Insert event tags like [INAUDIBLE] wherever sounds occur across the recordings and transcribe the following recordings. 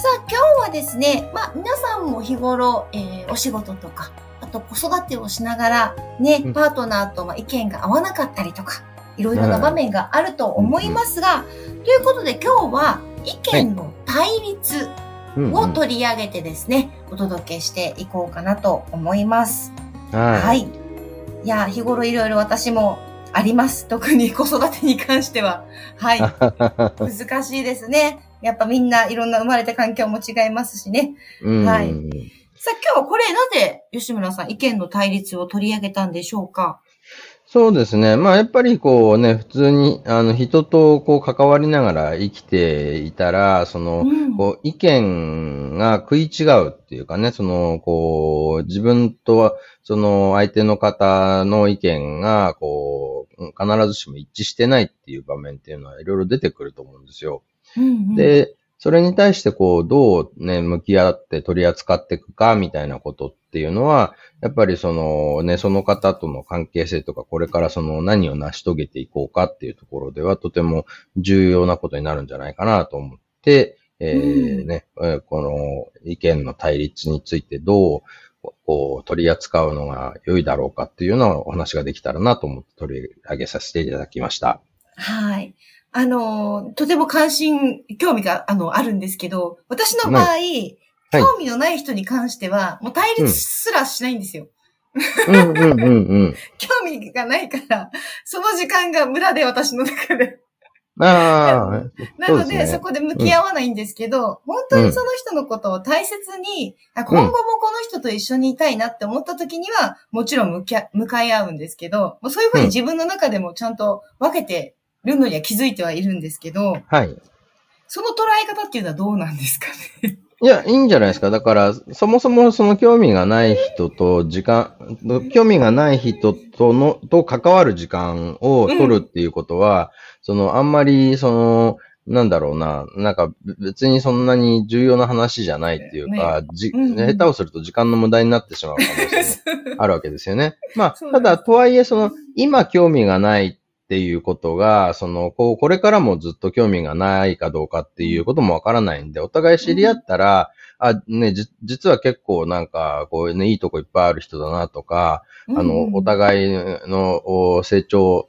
さあ今日はですねまあ皆さんも日頃、えー、お仕事とかと子育てをしながら、ね、パートナーとま意見が合わなかったりとか、いろいろな場面があると思いますが、ということで今日は意見の対立を取り上げてですね、お届けしていこうかなと思います。はい。はい。いや、日頃いろいろ私もあります。特に子育てに関しては。はい。[LAUGHS] 難しいですね。やっぱみんないろんな生まれた環境も違いますしね。はい。さあ今日はこれなぜ吉村さん意見の対立を取り上げたんでしょうか？そうですね。まあやっぱりこうね、普通にあの人とこう関わりながら生きていたら、その、うん、こう意見が食い違うっていうかね、その、こう自分とは、その相手の方の意見が、こう、必ずしも一致してないっていう場面っていうのはいろいろ出てくると思うんですよ。うんうん、で、それに対してこう、どうね、向き合って取り扱っていくか、みたいなことっていうのは、やっぱりそのね、その方との関係性とか、これからその何を成し遂げていこうかっていうところでは、とても重要なことになるんじゃないかなと思って、えー、ね、この意見の対立についてどう、こう、取り扱うのが良いだろうかっていうのはお話ができたらなと思って取り上げさせていただきました。はい。あの、とても関心、興味が、あの、あるんですけど、私の場合、はい、興味のない人に関しては、もう対立すらしないんですよ。うんうんうんうん、[LAUGHS] 興味がないから、その時間が無駄で私の中で。ああ。[LAUGHS] なので、ね、そこで向き合わないんですけど、うん、本当にその人のことを大切に、うん、今後もこの人と一緒にいたいなって思った時には、もちろん向き向かい合うんですけど、もうそういうふうに自分の中でもちゃんと分けてるのには気づいてはいるんですけど、はい。その捉え方っていうのはどうなんですかね？[LAUGHS] いや、いいんじゃないですか。だから、そもそもその興味がない人と時間、興味がない人との、と関わる時間を取るっていうことは、うん、その、あんまり、その、なんだろうな、なんか別にそんなに重要な話じゃないっていうか、ねじ、うんうん、下手をすると時間の無駄になってしまう可能性もあるわけですよね。まあ、[LAUGHS] ただ、とはいえ、その、今興味がないっていうことが、その、こう、これからもずっと興味がないかどうかっていうこともわからないんで、お互い知り合ったら、あ、ね、じ、実は結構なんか、こうね、いいとこいっぱいある人だなとか、あの、お互いの成長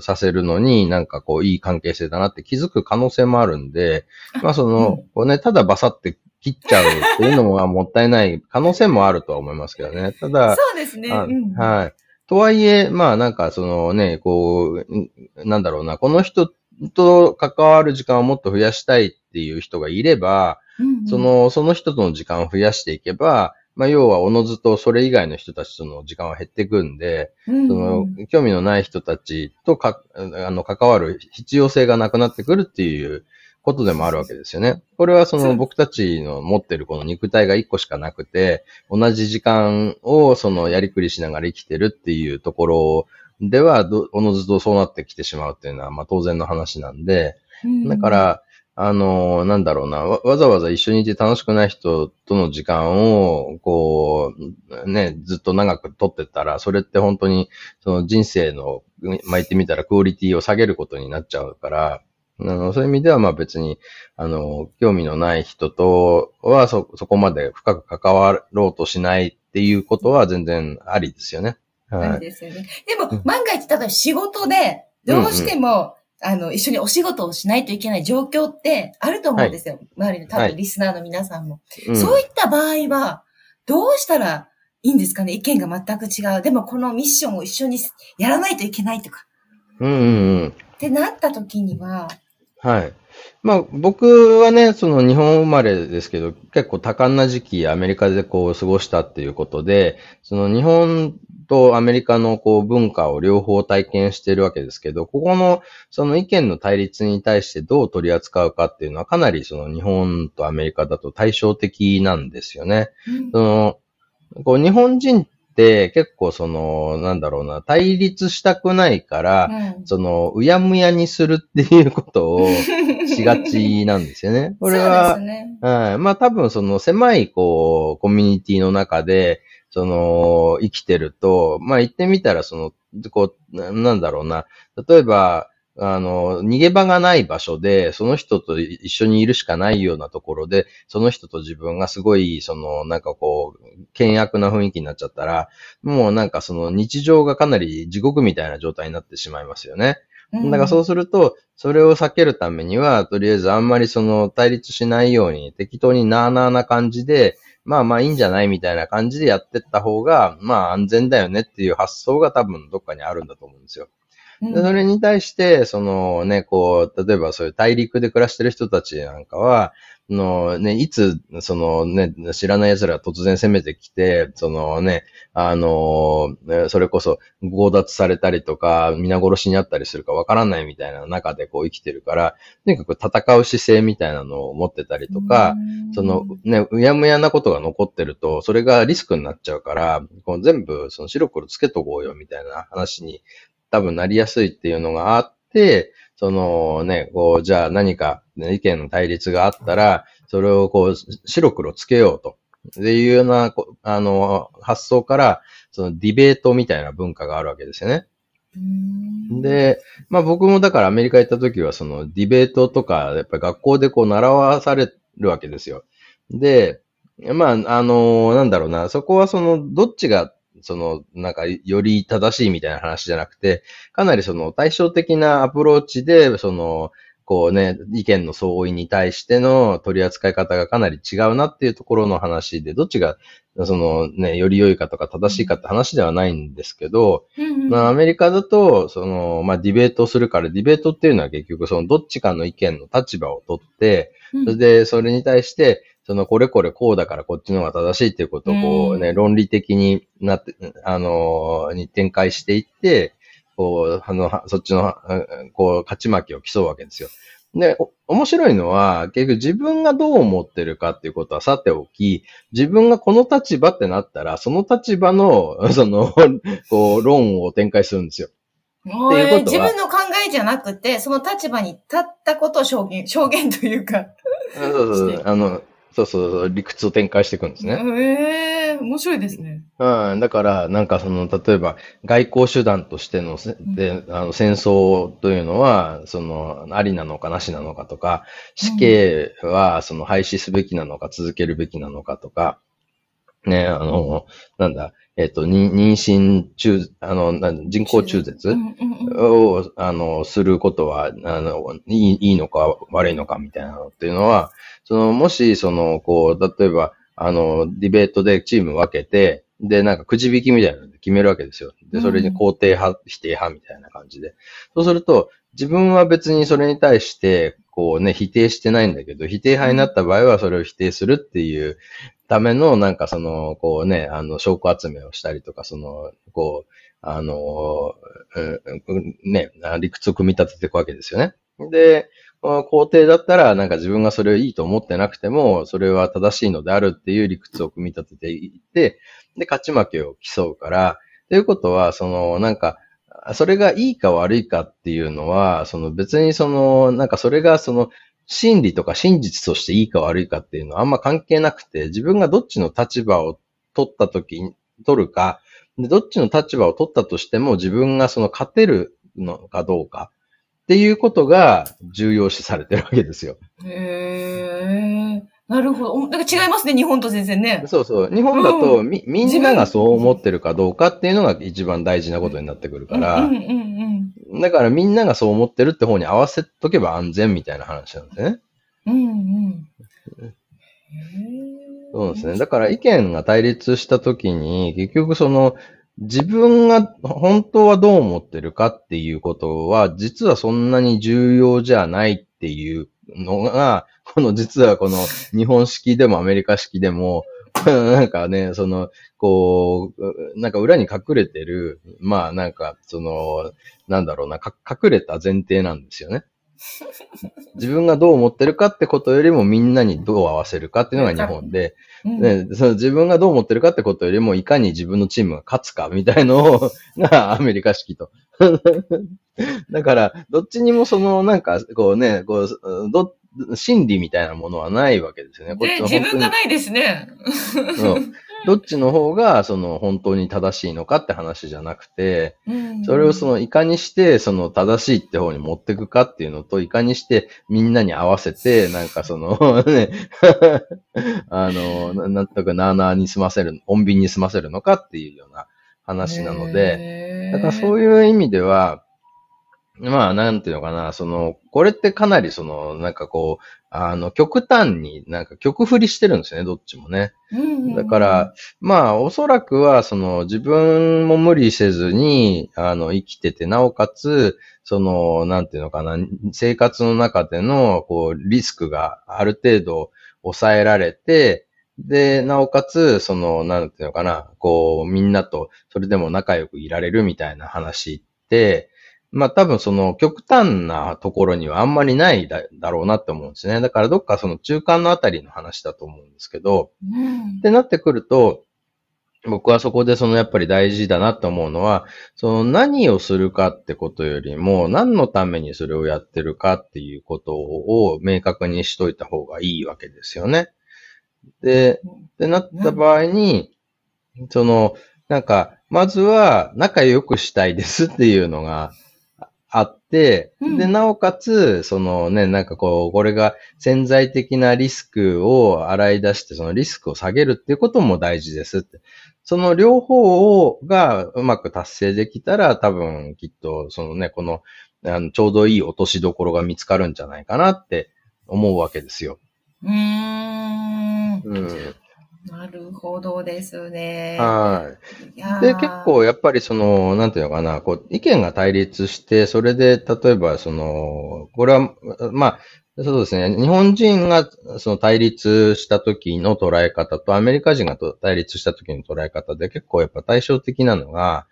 させるのに、なんかこう、いい関係性だなって気づく可能性もあるんで、まあその、こうね、ただバサって切っちゃうっていうのももったいない可能性もあるとは思いますけどね。ただ、そうですね。うん、はい。とはいえ、まあなんかそのね、こう、なんだろうな、この人と関わる時間をもっと増やしたいっていう人がいれば、うんうん、その、その人との時間を増やしていけば、まあ要はおのずとそれ以外の人たちとの時間は減っていくんで、うんうん、その、興味のない人たちとか、あの、関わる必要性がなくなってくるっていうことでもあるわけですよね。これはその僕たちの持ってるこの肉体が一個しかなくて、同じ時間をそのやりくりしながら生きてるっていうところでは、おのずとそうなってきてしまうっていうのは、まあ当然の話なんで、だから、あの、なんだろうなわ、わざわざ一緒にいて楽しくない人との時間を、こう、ね、ずっと長く取ってたら、それって本当に、その人生の、まあ、言ってみたらクオリティを下げることになっちゃうから、あの、そういう意味では、まあ別に、あの、興味のない人とは、そ、そこまで深く関わろうとしないっていうことは全然ありですよね。はい。ありですよね。でも、万が一、例えば仕事で、どうしても、うんうんあの、一緒にお仕事をしないといけない状況ってあると思うんですよ。はい、周りの多分リスナーの皆さんも、はいそういった場合は、どうしたらいいんですかね？意見が全く違う。でもこのミッションを一緒にやらないといけないとか。うんうんうん。ってなった時には、はい。まあ僕はね、その日本生まれですけど、結構多感な時期アメリカでこう過ごしたっていうことで、その日本とアメリカのこう文化を両方体験しているわけですけど、ここのその意見の対立に対してどう取り扱うかっていうのはかなりその日本とアメリカだと対照的なんですよね。うん、そのこう日本人結構その、なんだろうな、対立したくないから、うん、その、うやむやにするっていうことを [LAUGHS] しがちなんですよね。これは、ね、はい。まあ多分その狭いこう、コミュニティの中で、その、生きてると、まあ言ってみたらその、こう、なんだろうな、例えば、あの、逃げ場がない場所で、その人と一緒にいるしかないようなところで、その人と自分がすごい、その、なんかこう、険悪な雰囲気になっちゃったら、もうなんかその日常がかなり地獄みたいな状態になってしまいますよね。だからそうすると、それを避けるためには、とりあえずあんまりその対立しないように、適当になーなーな感じで、まあまあいいんじゃないみたいな感じでやってった方が、まあ安全だよねっていう発想が多分どっかにあるんだと思うんですよ。でそれに対して、そのね、こう、例えばそういう大陸で暮らしてる人たちなんかは、のね、いつ、そのね、知らない奴らが突然攻めてきて、そのね、あの、それこそ強奪されたりとか、皆殺しにあったりするかわからないみたいな中でこう生きてるから、とにかく戦う姿勢みたいなのを持ってたりとか、そのね、うやむやなことが残ってると、それがリスクになっちゃうから、こう全部その白黒つけとこうよみたいな話に多分なりやすいっていうのがあって、そのね、こう、じゃあ何か、ね、意見の対立があったら、それをこう、白黒つけようと。っていうような、あの、発想から、そのディベートみたいな文化があるわけですよね。で、まあ僕もだからアメリカ行った時はそのディベートとか、やっぱり学校でこう習わされるわけですよ。で、まあ、あの、なんだろうな、そこはその、どっちがその、なんか、より正しいみたいな話じゃなくて、かなりその対照的なアプローチで、その、こうね、意見の相違に対しての取り扱い方がかなり違うなっていうところの話で、どっちが、そのね、より良いかとか正しいかって話ではないんですけど、まあアメリカだと、その、まあディベートするから、ディベートっていうのは結局そのどっちかの意見の立場を取って、それで、それに対して、そのこれこれこうだからこっちの方が正しいっていうことをこうね、論理的になって、あのー、に展開していって、こう、あの、そっちの、こう、勝ち負けを競うわけですよ。で、面白いのは、結局自分がどう思ってるかっていうことはさておき、自分がこの立場ってなったら、その立場の、[LAUGHS] その、こう、論を展開するんですよ。っていうこと自分の考えじゃなくて、その立場に立ったことを証言、証言というか。そうそうそう。あの、そうそう、理屈を展開していくんですね。ええー、面白いですね。うん、だから、なんかその、例えば、外交手段としての、で、あの、戦争というのは、その、ありなのかなしなのかとか、死刑は、その、廃止すべきなのか続けるべきなのかとか、ね、あの、なんだ、えっ、と、妊娠中、あの、人工中絶を、あの、することは、あの、いいいいのか悪いのかみたいなのっていうのは、その、もし、その、こう、例えば、あの、ディベートでチーム分けて、で、なんかくじ引きみたいなので決めるわけですよ。で、それに肯定派、否定派みたいな感じで。そうすると、自分は別にそれに対して、こうね、否定してないんだけど、否定派になった場合はそれを否定するっていうための、なんかその、こうね、あの、証拠集めをしたりとか、その、こう、あの、ね、理屈を組み立てていくわけですよね。で、肯定だったら、なんか自分がそれをいいと思ってなくても、それは正しいのであるっていう理屈を組み立てていって、で、勝ち負けを競うから、ということは、その、なんか、それがいいか悪いかっていうのは、その別にその、なんかそれがその、真理とか真実としていいか悪いかっていうのはあんま関係なくて、自分がどっちの立場を取った時に、取るか、で、どっちの立場を取ったとしても自分がその勝てるのかどうかっていうことが重要視されてるわけですよ。へー。なるほど。だから違いますね、日本と全然ね。そうそう。日本だと、み、みんながそう思ってるかどうかっていうのが一番大事なことになってくるから、うんうんうん、だからみんながそう思ってるって方に合わせとけば安全みたいな話なんですね。うんうん。そうですね。だから意見が対立したときに、結局その、自分が本当はどう思ってるかっていうことは、実はそんなに重要じゃないっていうのが、[LAUGHS] この実はこの日本式でもアメリカ式でも、[LAUGHS] なんかね、その、こう、なんか裏に隠れてる、まあなんか、その、なんだろうな、隠れた前提なんですよね。自分がどう思ってるかってことよりもみんなにどう合わせるかっていうのが日本で、ね、その自分がどう思ってるかってことよりもいかに自分のチームが勝つかみたいのを [LAUGHS] がアメリカ式と。[LAUGHS] だから、どっちにもその、なんか、こうね、こう、ど、心理みたいなものはないわけですよね。こっち自分がないですね。そう。どっちの方が、その、本当に正しいのかって話じゃなくて、それをその、いかにして、その、正しいって方に持っていくかっていうのと、いかにしてみんなに合わせて、[LAUGHS] なんかその、ね、[LAUGHS] あの、なんとかなーなーに済ませる、穏便に済ませるのかっていうような話なので、だからそういう意味では、まあ、なんていうのかな、その、これってかなりその、なんかこう、あの、極端になんか曲振りしてるんですね、どっちもね。だから、まあ、おそらくは、その、自分も無理せずに、あの、生きてて、なおかつ、その、なんていうのかな、生活の中での、こう、リスクがある程度抑えられて、で、なおかつ、その、なんていうのかな、こう、みんなと、それでも仲良くいられるみたいな話って、まあ多分その極端なところにはあんまりないだろうなって思うんですね。だからどっかその中間のあたりの話だと思うんですけど、うん、ってなってくると、僕はそこでそのやっぱり大事だなって思うのは、その何をするかってことよりも、何のためにそれをやってるかっていうことを明確にしといた方がいいわけですよね。で、ってなった場合に、その、なんか、まずは仲良くしたいですっていうのがうん、で、なおかつ、そのね、なんかこう、これが潜在的なリスクを洗い出して、そのリスクを下げるっていうことも大事ですって。その両方を、がうまく達成できたら、多分きっと、そのね、この、あのちょうどいい落としどころが見つかるんじゃないかなって思うわけですよ。うーん。うん。なるほどですね。はい。で、結構やっぱりその、なんていうのかな、こう、意見が対立して、それで、例えばその、これは、まあ、そうですね。日本人がその対立した時の捉え方とアメリカ人が対立した時の捉え方で結構やっぱ対照的なのが、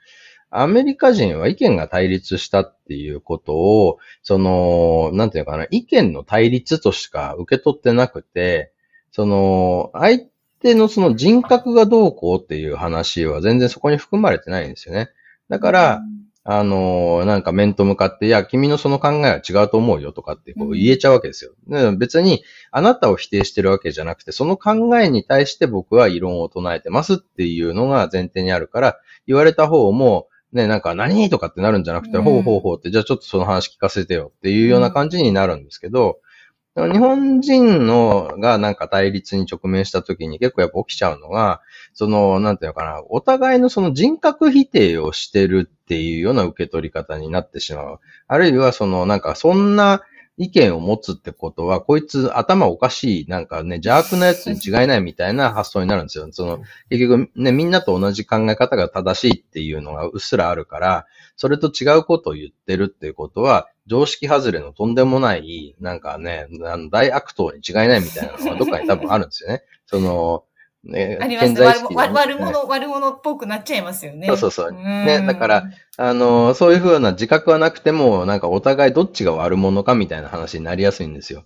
アメリカ人は意見が対立したっていうことを、その、なんていうのかな、意見の対立としか受け取ってなくて、その、相手のその人格がどうこうっていう話は全然そこに含まれてないんですよね。だから、あの、なんか面と向かって、いや、君のその考えは違うと思うよとかってこう言えちゃうわけですよ。うん、別に、あなたを否定してるわけじゃなくて、その考えに対して僕は異論を唱えてますっていうのが前提にあるから、言われた方も、ね、なんか何？とかってなるんじゃなくて、ほうほうほうって、じゃあちょっとその話聞かせてよっていうような感じになるんですけど、日本人のがなんか対立に直面した時に結構やっぱ起きちゃうのが、その、なんていうのかな、お互いのその人格否定をしてるっていうような受け取り方になってしまう。あるいはその、なんかそんな意見を持つってことは、こいつ頭おかしい、なんかね、邪悪なやつに違いないみたいな発想になるんですよ。その、結局ね、みんなと同じ考え方が正しいっていうのがうっすらあるから、それと違うことを言ってるっていうことは、常識外れのとんでもない、なんかね、あの大悪党に違いないみたいなのがどっかに多分あるんですよね。[LAUGHS] その、ね、ありますね。悪悪者、悪者っぽくなっちゃいますよね。そうそうそう。ね、だから、あの、そういうふうな自覚はなくても、なんかお互いどっちが悪者かみたいな話になりやすいんですよ。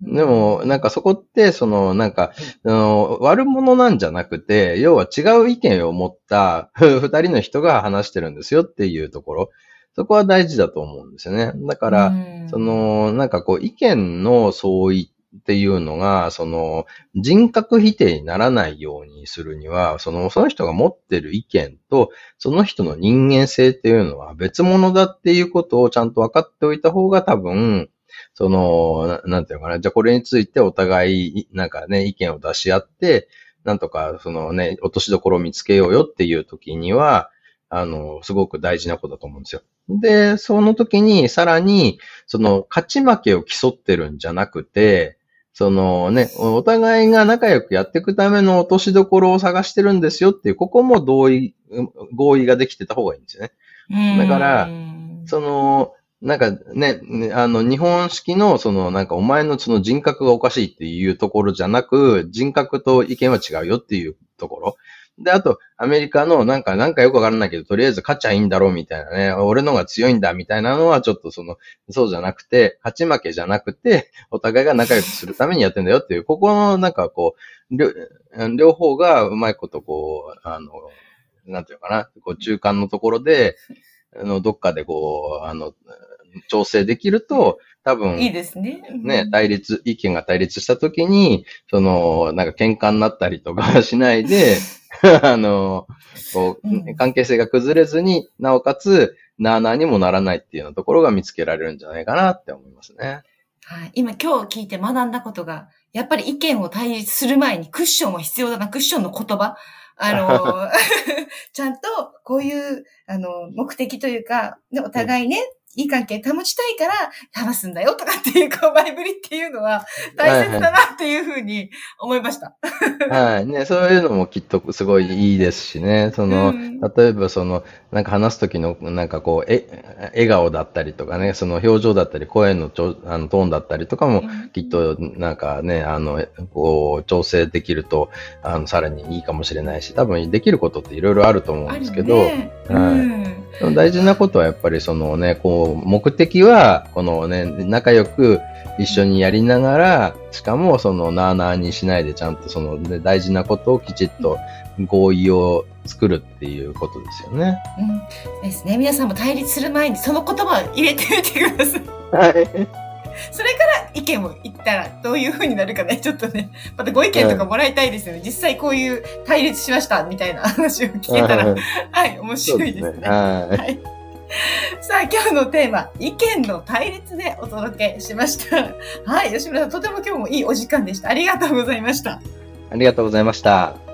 でも、なんかそこって、その、なんか、あの、悪者なんじゃなくて、要は違う意見を持った二人の人が話してるんですよっていうところ。そこは大事だと思うんですよね。だから、その、なんかこう、意見の相違っていうのが、その、人格否定にならないようにするには、その、その人が持ってる意見と、その人の人間性っていうのは別物だっていうことをちゃんと分かっておいた方が多分、その、なんていうのかな。じゃあこれについてお互い、なんかね、意見を出し合って、なんとか、そのね、落としどころを見つけようよっていう時には、あの、すごく大事なことだと思うんですよ。で、その時に、さらに、その、勝ち負けを競ってるんじゃなくて、そのね、お互いが仲良くやっていくための落としどころを探してるんですよっていう、ここも同意、合意ができてた方がいいんですよね。だから、その、なんかね、ねあの、日本式の、その、なんかお前のその人格がおかしいっていうところじゃなく、人格と意見は違うよっていうところ。で、あと、アメリカの、なんか、なんかよくわからないけど、とりあえず勝っちゃいいんだろうみたいなね、俺のが強いんだみたいなのは、ちょっとその、そうじゃなくて、勝ち負けじゃなくて、お互いが仲良くするためにやってんだよっていう、ここの、なんかこう、両両方がうまいことこう、あの、なんていうかな、こう中間のところで、あの、どっかでこう、あの、調整できると、多分、いいですね。ね、対立、意見が対立したときに、その、なんか喧嘩になったりとか [LAUGHS] しないで、[LAUGHS] あの、こう、関係性が崩れずに、なおかつ、なあなあにもならないっていうようなところが見つけられるんじゃないかなって思いますね。はい。今、今日聞いて学んだことが、やっぱり意見を対立する前にクッションは必要だな、クッションの言葉。あの、[LAUGHS] ちゃんとこういう、あの、目的というか、お互いね、いい関係保ちたいから話すんだよとかっていうこう前振りっていうのは大切だなっていうふうに思いました。はい。ね、そういうのもきっとすごいいいですしね。その、うん、例えばその、なんか話すときの、なんかこう、え、笑顔だったりとかね、その表情だったり、声のちょあのトーンだったりとかも、きっとなんかね、あの、こう、調整できると、あの、さらにいいかもしれないし、多分できることっていろいろあると思うんですけど、ね、はい。うん、大事なことはやっぱりそのね、こう、目的は、このね、仲良く一緒にやりながら、しかもそのなーなーにしないでちゃんとその、ね、大事なことをきちっと合意を作るっていうことですよね。うん。ですね。皆さんも対立する前にその言葉を入れてみてください。はい。それから意見を言ったらどういう風になるかね、ちょっとね、[LAUGHS] またご意見とかもらいたいですよね。はい、実際こういう対立しましたみたいな話を聞けたら、はい、[LAUGHS] 面白いですね。すねはい、はいさあ、今日のテーマ、意見の対立でお届けしました。はい、吉村さん、とても今日もいいお時間でした。ありがとうございました。ありがとうございました。